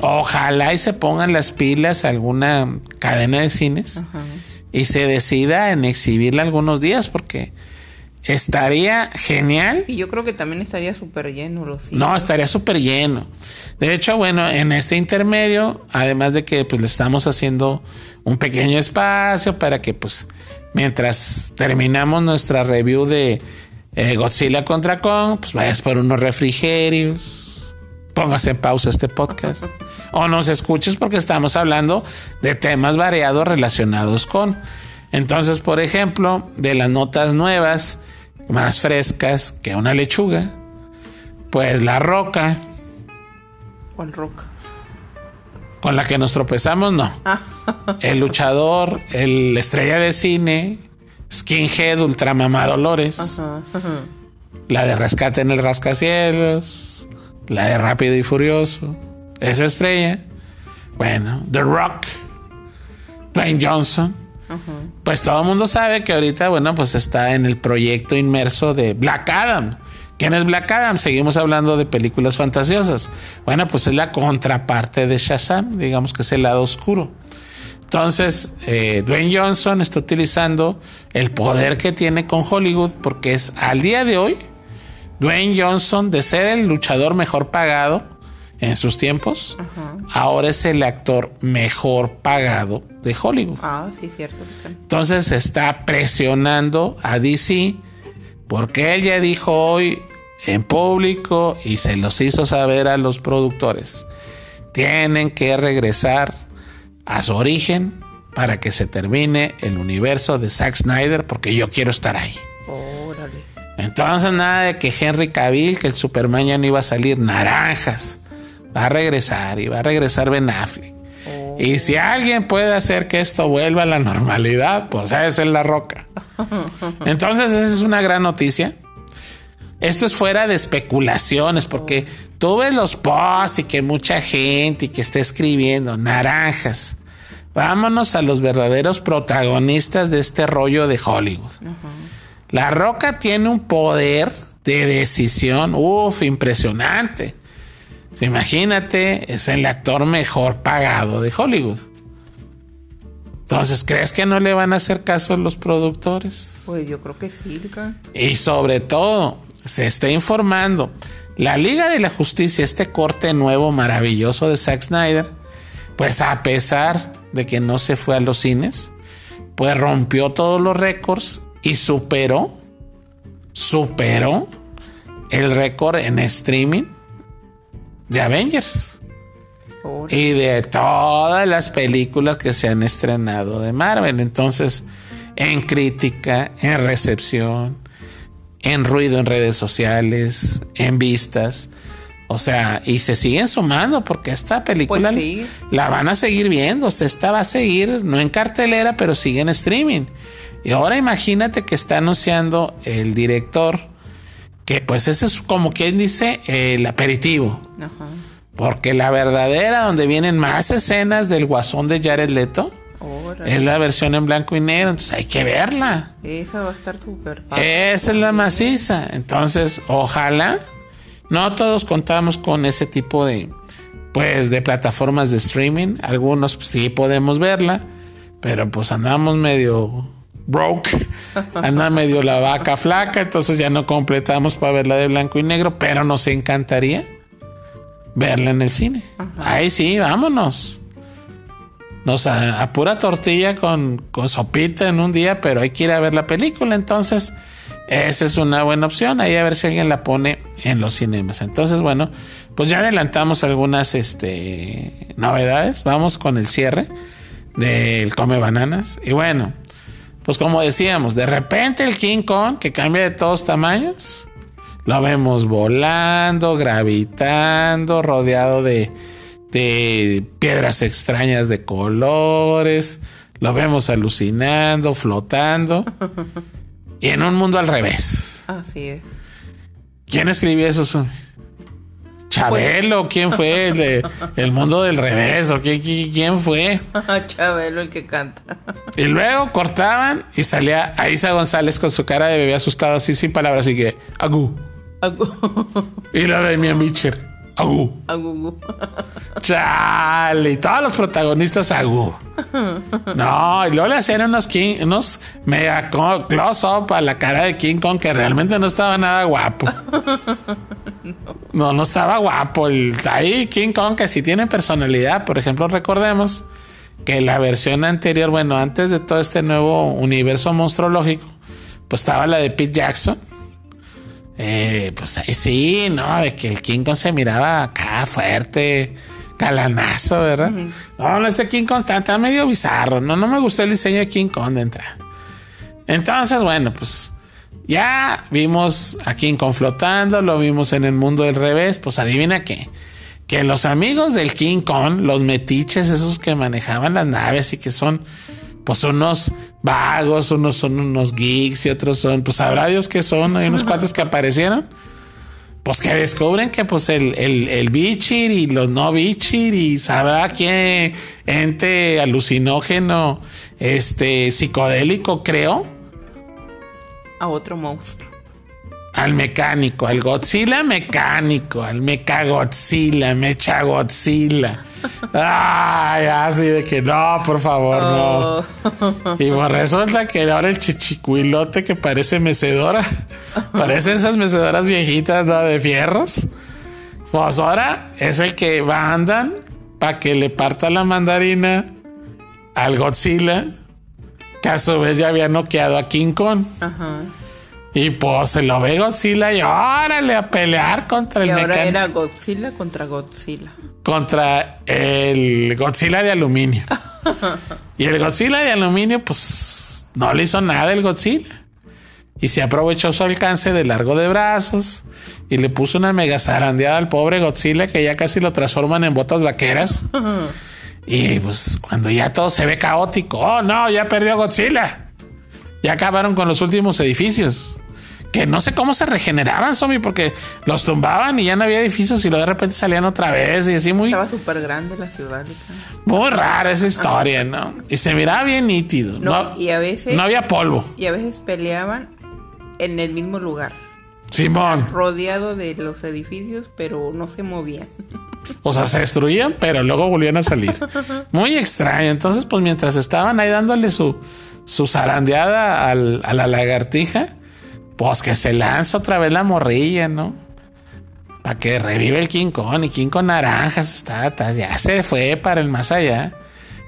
Ojalá y se pongan las pilas a alguna cadena de cines y se decida en exhibirla algunos días porque estaría genial. Y yo creo que también estaría súper lleno los cines. No, estaría súper lleno. De hecho, bueno, en este intermedio, además de que pues le estamos haciendo un pequeño espacio para que pues mientras terminamos nuestra review de eh, Godzilla contra Kong, pues vayas por unos refrigerios, pongas en pausa este podcast o nos escuches porque estamos hablando de temas variados relacionados con. Entonces, por ejemplo, de las notas nuevas, más frescas que una lechuga, pues la roca ¿Cuál roca? Con la que nos tropezamos, no. El luchador, el estrella de cine, skinhead, ultramamá Dolores, Ajá, ajá. la de rescate en el rascacielos, la de rápido y furioso, esa estrella. Bueno, The Rock, Dwayne Johnson. Pues todo el mundo sabe que ahorita, bueno, pues está en el proyecto inmerso de Black Adam. ¿Quién es Black Adam? Seguimos hablando de películas fantasiosas. Bueno, pues es la contraparte de Shazam, digamos que es el lado oscuro. Entonces, eh, Dwayne Johnson está utilizando el poder que tiene con Hollywood porque es al día de hoy, Dwayne Johnson, de ser el luchador mejor pagado en sus tiempos, ahora es el actor mejor pagado de Hollywood. Ah, sí, cierto. Entonces está presionando a DC porque él ya dijo hoy en público y se los hizo saber a los productores. Tienen que regresar a su origen para que se termine el universo de Zack Snyder porque yo quiero estar ahí. Órale. Entonces nada de que Henry Cavill, que el Superman ya no iba a salir naranjas. Va a regresar y va a regresar Ben Affleck. Y si alguien puede hacer que esto vuelva a la normalidad, pues esa es la roca. Entonces esa es una gran noticia. Esto es fuera de especulaciones, porque tú ves los posts y que mucha gente y que está escribiendo naranjas. vámonos a los verdaderos protagonistas de este rollo de Hollywood. La Roca tiene un poder de decisión, uff, impresionante. Imagínate, es el actor mejor pagado de Hollywood. Entonces, ¿crees que no le van a hacer caso los productores? Pues yo creo que sí, Y sobre todo, se está informando. La Liga de la Justicia, este corte nuevo maravilloso de Zack Snyder, pues a pesar de que no se fue a los cines, pues rompió todos los récords y superó, superó el récord en streaming de Avengers y de todas las películas que se han estrenado de Marvel. Entonces, en crítica, en recepción, en ruido en redes sociales, en vistas. O sea, y se siguen sumando porque esta película pues la van a seguir viendo. O sea, esta va a seguir, no en cartelera, pero sigue en streaming. Y ahora imagínate que está anunciando el director que pues ese es como quien dice el aperitivo. Ajá. Porque la verdadera, donde vienen más escenas del guasón de Jared Leto, es la versión en blanco y negro. Entonces hay que verla. Esa va a estar súper Esa es la maciza. Entonces, ojalá. No todos contamos con ese tipo de, pues, de plataformas de streaming. Algunos pues, sí podemos verla, pero pues andamos medio broke, anda medio la vaca flaca, entonces ya no completamos para verla de blanco y negro, pero nos encantaría verla en el cine. Ahí sí, vámonos. Nos a, pura tortilla con, con, sopita en un día, pero hay que ir a ver la película. Entonces, esa es una buena opción. Ahí a ver si alguien la pone en los cinemas. Entonces, bueno, pues ya adelantamos algunas este, novedades. Vamos con el cierre del Come Bananas. Y bueno, pues como decíamos, de repente el King Kong, que cambia de todos tamaños, lo vemos volando, gravitando, rodeado de, piedras extrañas de colores. Lo vemos alucinando, flotando. y en un mundo al revés. Así es. ¿Quién escribió eso? Chabelo, pues- ¿quién fue? El, el mundo del revés, ¿o quién, quién fue? Chabelo, el que canta. y luego cortaban y salía Aisa González con su cara de bebé asustado, así sin palabras, así que, agu, y la de mi Mitcher. Agu. Agu. Chale. Y todos los protagonistas Agu. No, y luego le hacían unos, King, unos mega close-up a la cara de King Kong que realmente no estaba nada guapo. No, no estaba guapo. El, ahí King Kong que sí tiene personalidad. Por ejemplo, recordemos que la versión anterior, bueno, antes de todo este nuevo universo monstruológico, pues estaba la de Pete Jackson eh, pues ahí sí, ¿no? De que el King Kong se miraba acá fuerte, calanazo, ¿verdad? No, este King Kong está, medio bizarro. No, no me gustó el diseño de King Kong de entrada. Entonces, bueno, pues ya vimos a King Kong flotando, lo vimos en el mundo del revés. Pues adivina qué. Que los amigos del King Kong, los metiches, esos que manejaban las naves y que son pues unos vagos, unos son unos geeks y otros son, pues sabrá Dios que son, hay unos cuantos que aparecieron. Pues que descubren que pues el, el, el bichir y los no bichir y sabrá quién ente alucinógeno, este psicodélico creo. A otro monstruo al mecánico, al Godzilla mecánico, al mecha Godzilla, mecha Godzilla. Ay, así de que no, por favor, no. Y pues resulta que ahora el chichicuilote que parece mecedora, parece esas mecedoras viejitas de fierros. Pues ahora es el que va andan para que le parta la mandarina al Godzilla, que a su vez ya había noqueado a King Kong. Ajá. Y pues se lo ve Godzilla y órale a pelear contra el y ahora era Godzilla contra Godzilla. Contra el Godzilla de aluminio. y el Godzilla de aluminio, pues no le hizo nada el Godzilla. Y se aprovechó su alcance de largo de brazos y le puso una mega zarandeada al pobre Godzilla que ya casi lo transforman en botas vaqueras. y pues cuando ya todo se ve caótico, oh no, ya perdió Godzilla. Ya acabaron con los últimos edificios. Que no sé cómo se regeneraban, zombie, porque los tumbaban y ya no había edificios y luego de repente salían otra vez y así muy. Estaba súper grande la ciudad. Muy rara esa historia, ¿no? Y se miraba bien nítido. No, y a veces. No había polvo. Y a veces peleaban en el mismo lugar. Simón. Rodeado de los edificios, pero no se movían. O sea, se destruían, pero luego volvían a salir. Muy extraño. Entonces, pues mientras estaban ahí dándole su, su zarandeada al, a la lagartija, pues que se lanza otra vez la morrilla, ¿no? Para que revive el King y King naranjas está, ya se fue para el más allá.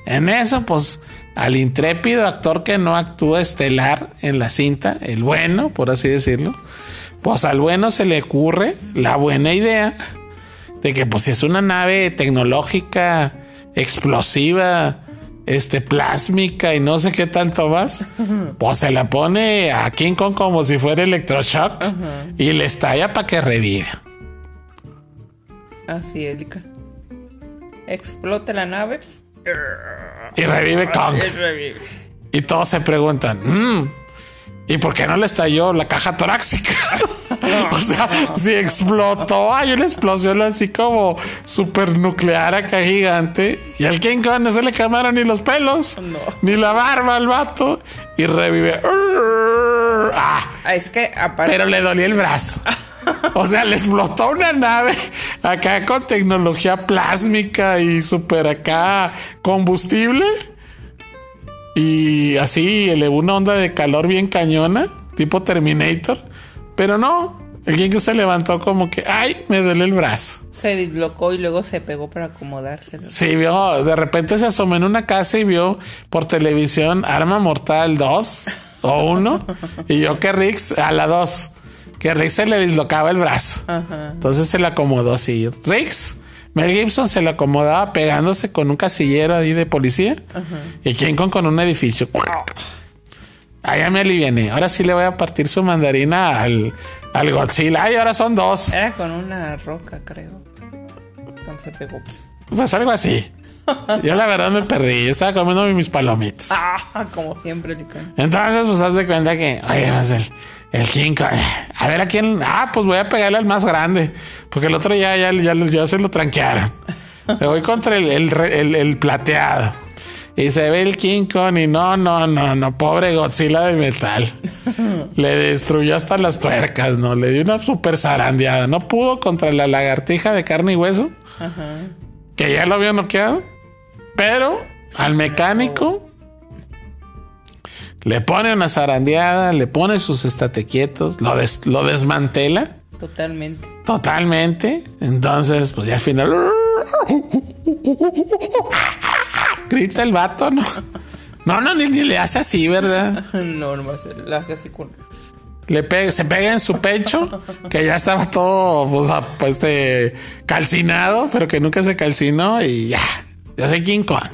En eso, pues al intrépido actor que no actúa estelar en la cinta, el bueno, por así decirlo, pues al bueno se le ocurre la buena idea de que pues si es una nave tecnológica, explosiva, este, plásmica y no sé qué tanto más, pues se la pone a King Kong como si fuera electroshock y le estalla para que reviva. Así es, Explota la nave. Y revive Kong. Y, todos se preguntan, mm, ¿y por qué no le estalló la caja torácica? o sea, si explotó, hay una explosión así como super nuclear acá gigante. Y al King Kong no se le quemaron ni los pelos, ni la barba al vato. Y revive. Ah, es que aparte. Pero le dolía el brazo. O sea, le explotó una nave acá con tecnología plásmica y super acá combustible. Y así elevó una onda de calor bien cañona, tipo Terminator. Pero no, el King se levantó como que, ay, me duele el brazo. Se dislocó y luego se pegó para acomodarse. Sí, vio, de repente se asomó en una casa y vio por televisión Arma Mortal 2 o 1 y yo que Rix a la 2, que Rix se le dislocaba el brazo. Entonces se le acomodó así. Rix, Mel Gibson se le acomodaba pegándose con un casillero ahí de policía y King Kong con un edificio. Ah, ya me aliviané. Ahora sí le voy a partir su mandarina al, al Godzilla. Ay, ahora son dos. Era con una roca, creo. Entonces pegó. Pues algo así. Yo la verdad me perdí. Yo estaba comiendo mis palomitas. Ah, como siempre, Entonces, pues haz de cuenta que, oye, más el, el King A ver a quién. Ah, pues voy a pegarle al más grande. Porque el otro ya, ya, ya, ya se lo tranquearon. Me voy contra el, el, el plateado. Y se ve el King Kong y no, no, no, no, pobre Godzilla de metal. Le destruyó hasta las tuercas, ¿no? Le dio una super zarandeada. No pudo contra la lagartija de carne y hueso. Que ya lo había noqueado. Pero al mecánico le pone una zarandeada, le pone sus estatequietos, lo, lo desmantela. Totalmente. Totalmente. Entonces, pues ya al final grita el vato, ¿no? No, no, ni, le hace así, ¿verdad? No, no, le hace así con. Le pega, se pega en su pecho, que ya estaba todo, pues, pues este, calcinado, pero que nunca se calcinó y ya. Yo soy King Kong.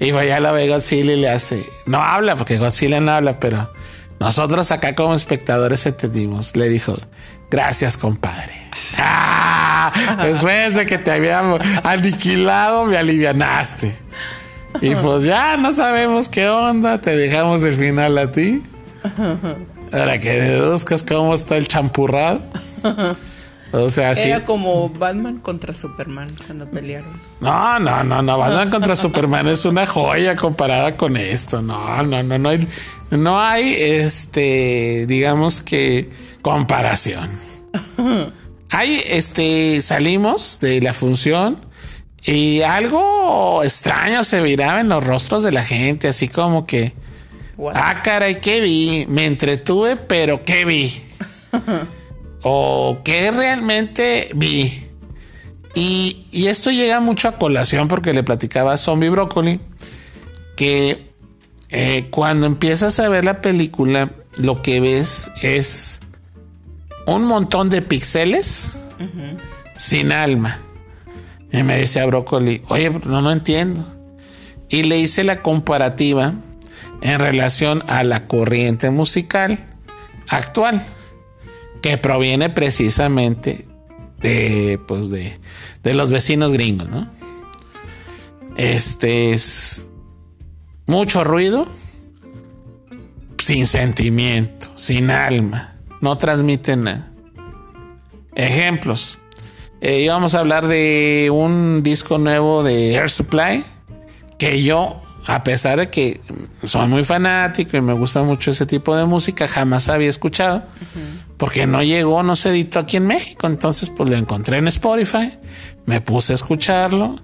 y vaya la ve Godzilla y le hace. No habla, porque Godzilla no habla, pero nosotros acá como espectadores entendimos. Le dijo, gracias, compadre. ¡Ah! Después de que te había aniquilado, me alivianaste. Y pues ya no sabemos qué onda, te dejamos el final a ti. Ahora que deduzcas cómo está el champurrado. O sea, Era como Batman contra Superman cuando pelearon. No, no, no, no. Batman contra Superman es una joya comparada con esto. No, no, no, no hay, no hay, este, digamos que comparación. Ahí, este, salimos de la función y algo extraño se miraba en los rostros de la gente, así como que, ah, caray, ¿qué vi? Me entretuve, pero ¿qué vi? o ¿qué realmente vi? Y, y, esto llega mucho a colación porque le platicaba a Zombie Broccoli que eh, cuando empiezas a ver la película, lo que ves es un montón de píxeles sin alma. Y me decía Brócoli, oye, no, no entiendo. Y le hice la comparativa en relación a la corriente musical actual, que proviene precisamente de, pues de, de los vecinos gringos, ¿no? Este es mucho ruido, sin sentimiento, sin alma no transmiten nada. Ejemplos. Eh, íbamos a hablar de un disco nuevo de Air Supply que yo, a pesar de que soy muy fanático y me gusta mucho ese tipo de música, jamás había escuchado porque no llegó, no se editó aquí en México. Entonces, pues lo encontré en Spotify, me puse a escucharlo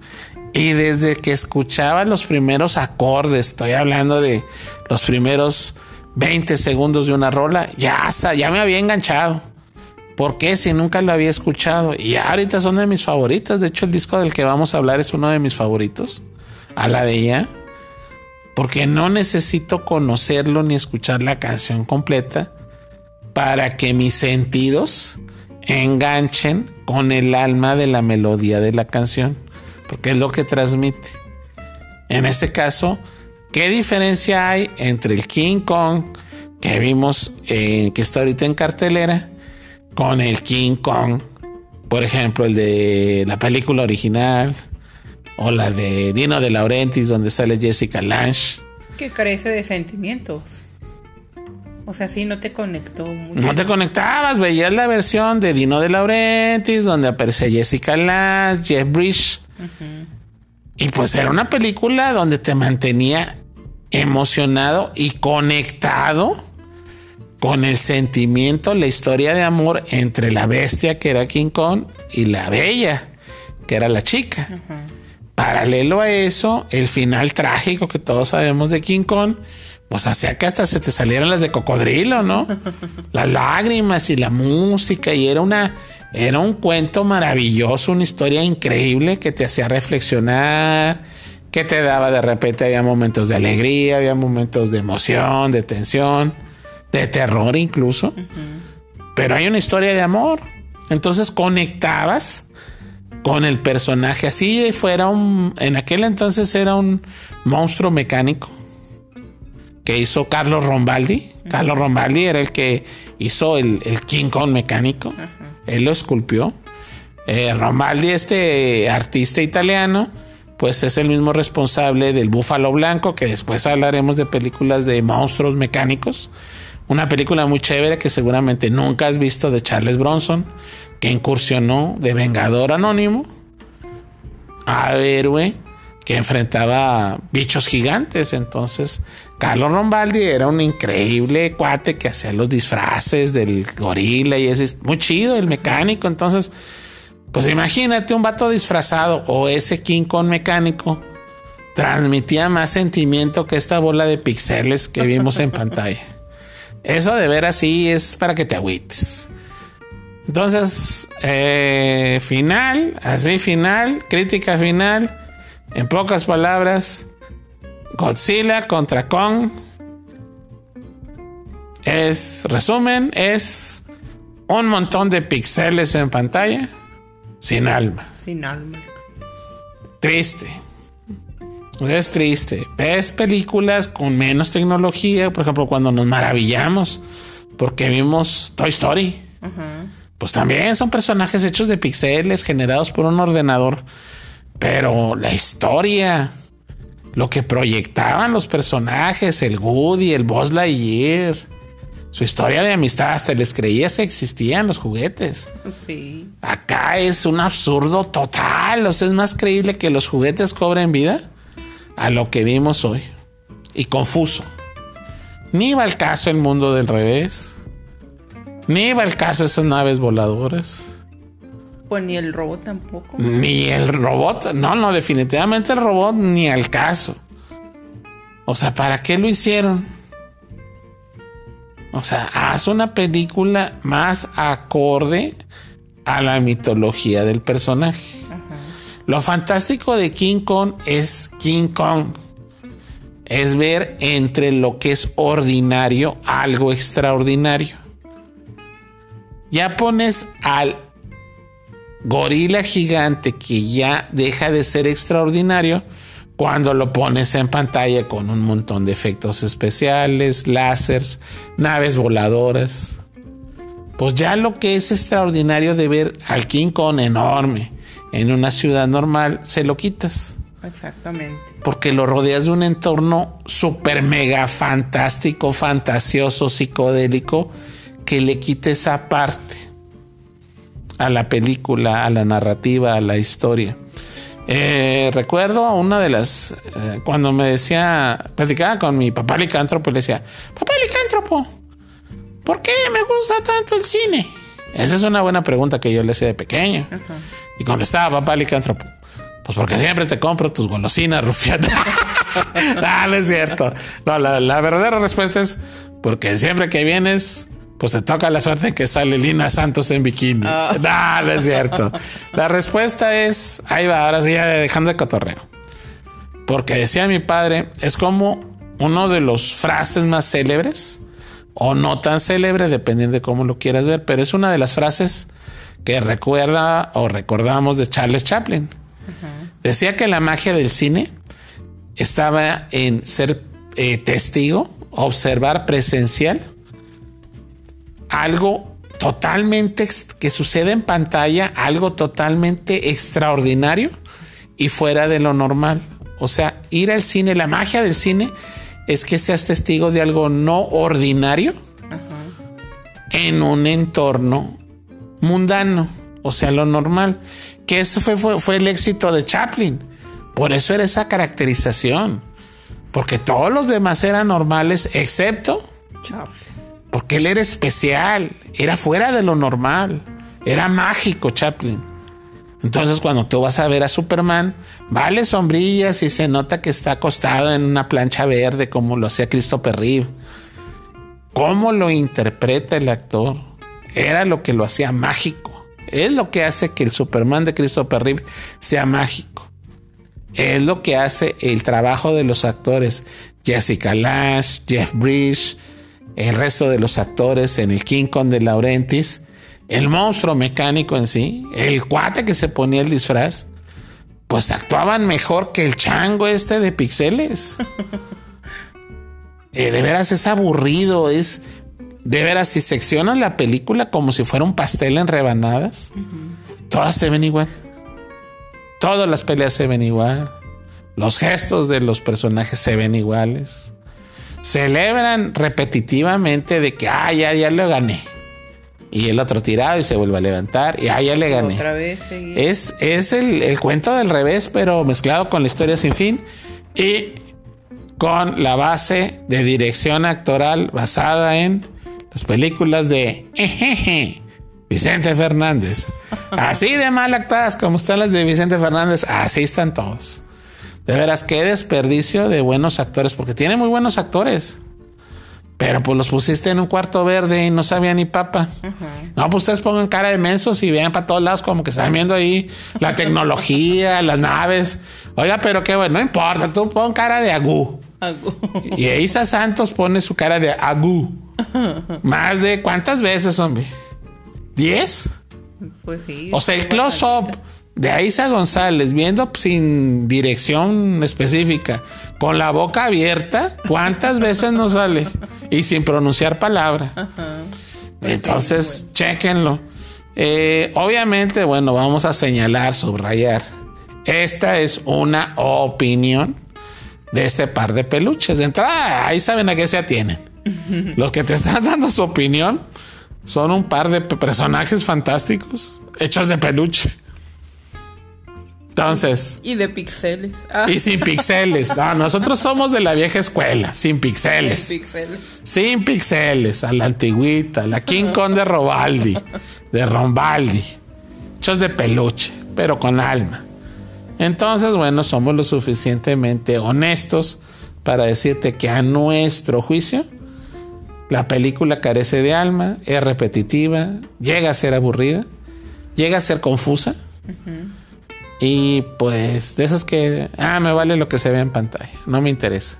y desde que escuchaba los primeros acordes, estoy hablando de los primeros 20 segundos de una rola, ya, ya me había enganchado. ¿Por qué? Si nunca lo había escuchado. Y ahorita son de mis favoritas. De hecho, el disco del que vamos a hablar es uno de mis favoritos. A la de ella. Porque no necesito conocerlo ni escuchar la canción completa para que mis sentidos enganchen con el alma de la melodía de la canción, porque es lo que transmite. En este caso, ¿qué diferencia hay entre el King Kong que vimos que está ahorita en cartelera con el King Kong? Por ejemplo, el de la película original o la de Dino de Laurentiis donde sale Jessica Lange. Que carece de sentimientos. O sea, sí, no te conectó mucho. No te conectabas, veías la versión de Dino de Laurentiis, donde aparece Jessica Lange, Jeff Bridge. Y pues era una película donde te mantenía emocionado y conectado con el sentimiento, la historia de amor entre la bestia que era King Kong y la bella que era la chica. Paralelo a eso, el final trágico que todos sabemos de King Kong pues hacía que hasta se te salieran las de cocodrilo, ¿no? las lágrimas y la música y era una era un cuento maravilloso, una historia increíble que te hacía reflexionar, que te daba de repente había momentos de alegría, había momentos de emoción, de tensión, de terror incluso. Pero hay una historia de amor. Entonces conectabas con el personaje así fuera un en aquel entonces era un monstruo mecánico que hizo Carlos Rombaldi. Carlos Rombaldi era el que hizo el, King Kong mecánico. Él lo esculpió. Eh, Rombaldi, este artista italiano, pues es el mismo responsable del Búfalo Blanco, que después hablaremos de películas de monstruos mecánicos. Una película muy chévere que seguramente nunca has visto de Charles Bronson, que incursionó de Vengador Anónimo a héroe que enfrentaba bichos gigantes. Entonces, Carlos Rombaldi era un increíble cuate que hacía los disfraces del gorila y es muy chido, el mecánico. Entonces, pues imagínate un vato disfrazado o ese King Kong mecánico transmitía más sentimiento que esta bola de pixeles que vimos en pantalla. Eso de ver así es para que te agüites. Entonces, eh, final, así final, crítica final, en pocas palabras, Godzilla contra Kong. Es, resumen, es un montón de píxeles en pantalla sin alma. Sin alma. Triste. Es triste. Ves películas con menos tecnología, por ejemplo, cuando nos maravillamos porque vimos Toy Story. Pues también son personajes hechos de píxeles generados por un ordenador. Pero la historia, lo que proyectaban los personajes, el Woody, el Buzz Lightyear, su historia de amistad, hasta les creías que existían los juguetes. Sí. Acá es un absurdo total. O sea, es más creíble que los juguetes cobren vida a lo que vimos hoy. Y confuso. Ni va el caso el mundo del revés. Ni va el caso esas naves voladoras. Pues ni el robot tampoco. Ni el robot. No, no, definitivamente el robot ni al caso. O sea, ¿para qué lo hicieron? O sea, haz una película más acorde a la mitología del personaje. Lo fantástico de King Kong es King Kong. Es ver entre lo que es ordinario algo extraordinario. Ya pones al gorila gigante que ya deja de ser extraordinario cuando lo pones en pantalla con un montón de efectos especiales, láseres, naves voladoras. Pues ya lo que es extraordinario de ver al King Kong enorme en una ciudad normal, se lo quitas. Exactamente. Porque lo rodeas de un entorno súper mega fantástico, fantasioso, psicodélico, que le quite esa parte a la película, a la narrativa, a la historia. Eh, recuerdo a una de las, eh, cuando me decía, platicaba con mi papá licántropo, le decía, papá licántropo, ¿por qué me gusta tanto el cine? Esa es una buena pregunta que yo le hacía de pequeño. Y contestaba papá licántropo, pues porque siempre te compro tus golosinas, rufiana. no, no es cierto. No, la, la verdadera respuesta es porque siempre que vienes, pues te toca la suerte que sale Lina Santos en bikini. No, no es cierto. La respuesta es, ahí va, ahora sí, ya dejando de cotorreo. Porque decía mi padre, es como uno de los frases más célebres o no tan célebre, dependiendo de cómo lo quieras ver, pero es una de las frases que recuerda o recordamos de Charles Chaplin. Decía que la magia del cine estaba en ser eh, testigo, observar presencial algo totalmente que sucede en pantalla, algo totalmente extraordinario y fuera de lo normal. O sea, ir al cine, la magia del cine es que seas testigo de algo no ordinario en un entorno mundano, o sea, lo normal. Que eso fue, fue, fue el éxito de Chaplin. Por eso era esa caracterización. Porque todos los demás eran normales, excepto Chaplin. Porque él era especial, era fuera de lo normal, era mágico Chaplin. Entonces cuando tú vas a ver a Superman, vale sombrillas y se nota que está acostado en una plancha verde como lo hacía Christopher Reeve. ¿Cómo lo interpreta el actor? Era lo que lo hacía mágico. Es lo que hace que el Superman de Christopher Reeve sea mágico. Es lo que hace el trabajo de los actores Jessica Lash, Jeff Bridges, el resto de los actores en el King Kong de Laurentis, el monstruo mecánico en sí, el cuate que se ponía el disfraz, pues actuaban mejor que el chango este de pixeles. Eh, de veras es aburrido, es de veras si seccionas la película como si fuera un pastel en rebanadas, todas se ven igual. Todas las peleas se ven igual. Los gestos de los personajes se ven iguales celebran repetitivamente de que, ah, ya, ya lo gané. Y el otro tirado y se vuelve a levantar y ah, ya le gané. Otra vez es, es el, el, cuento del revés, pero mezclado con la historia sin fin y con la base de dirección actoral basada en las películas de Vicente Fernández. Así de mal actuadas como están las de Vicente Fernández, así están todos. De veras, qué desperdicio de buenos actores, porque tiene muy buenos actores. Pero pues los pusiste en un cuarto verde y no sabía ni papa. No, pues ustedes pongan cara de mensos y vean para todos lados como que están viendo ahí la tecnología, las naves. Oiga, pero qué bueno, no importa, tú pon cara de agú. Y Isa Santos pone su cara de agú. Más de cuántas veces, hombre? ¿Diez? Pues sí. O sea, el close-up de Aiza González viendo sin dirección específica, con la boca abierta, ¿cuántas veces no sale? Y sin pronunciar palabra. Entonces, chequenlo. Eh, obviamente, bueno, vamos a señalar, subrayar. Esta es una opinión de este par de peluches. De entrada, ahí saben a qué se atienen. Los que te están dando su opinión son un par de personajes fantásticos hechos de peluche. Entonces. Y de pixeles. Ah. Y sin pixeles. No, nosotros somos de la vieja escuela, sin pixeles. Sin pixeles. Sin pixeles, a la antigüita, la King Kong de Robaldi, de Rombaldi. Hechos de peluche, pero con alma. Entonces, bueno, somos lo suficientemente honestos para decirte que a nuestro juicio, la película carece de alma, es repetitiva, llega a ser aburrida, llega a ser confusa. Y pues de esas que, ah, me vale lo que se ve en pantalla, no me interesa.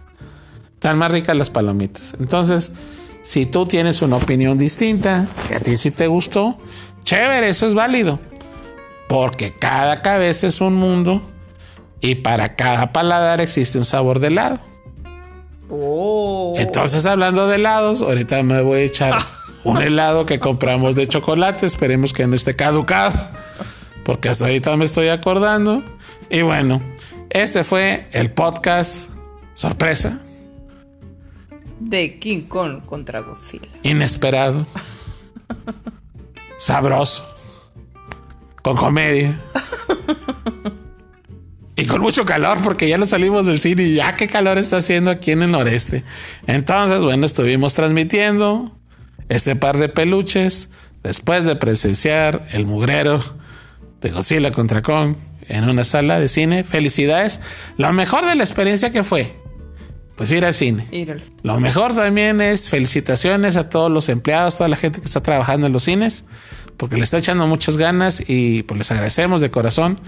Están más ricas las palomitas. Entonces, si tú tienes una opinión distinta, que a ti sí te gustó, chévere, eso es válido. Porque cada cabeza es un mundo y para cada paladar existe un sabor de helado. Oh. Entonces, hablando de helados, ahorita me voy a echar un helado que compramos de chocolate. Esperemos que no esté caducado porque hasta ahorita me estoy acordando. Y bueno, este fue el podcast sorpresa de King Kong contra Godzilla. Inesperado. sabroso, con comedia. Y con mucho calor, porque ya no salimos del cine y ya qué calor está haciendo aquí en el noreste. Entonces, bueno, estuvimos transmitiendo este par de peluches después de presenciar el mugrero de Godzilla contra Kong en una sala de cine. Felicidades. Lo mejor de la experiencia que fue, pues ir al cine. Lo mejor también es felicitaciones a todos los empleados, toda la gente que está trabajando en los cines, porque le está echando muchas ganas y pues les agradecemos de corazón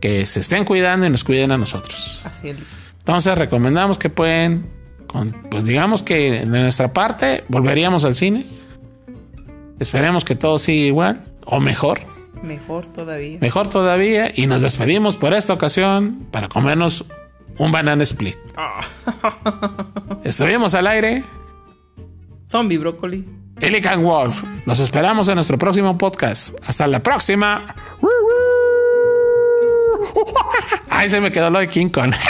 que se estén cuidando y nos cuiden a nosotros. Así es. Entonces recomendamos que pueden, con- pues digamos que de nuestra parte volveríamos al cine. Esperemos que todo siga igual o mejor, Mejor todavía. mejor todavía y nos despedimos por esta ocasión para comernos un banana split. Estuvimos al aire. Zombie brócoli. Elican Wolf. Los esperamos en nuestro próximo podcast. Hasta la próxima. Ay, se me quedó lo de King Kong.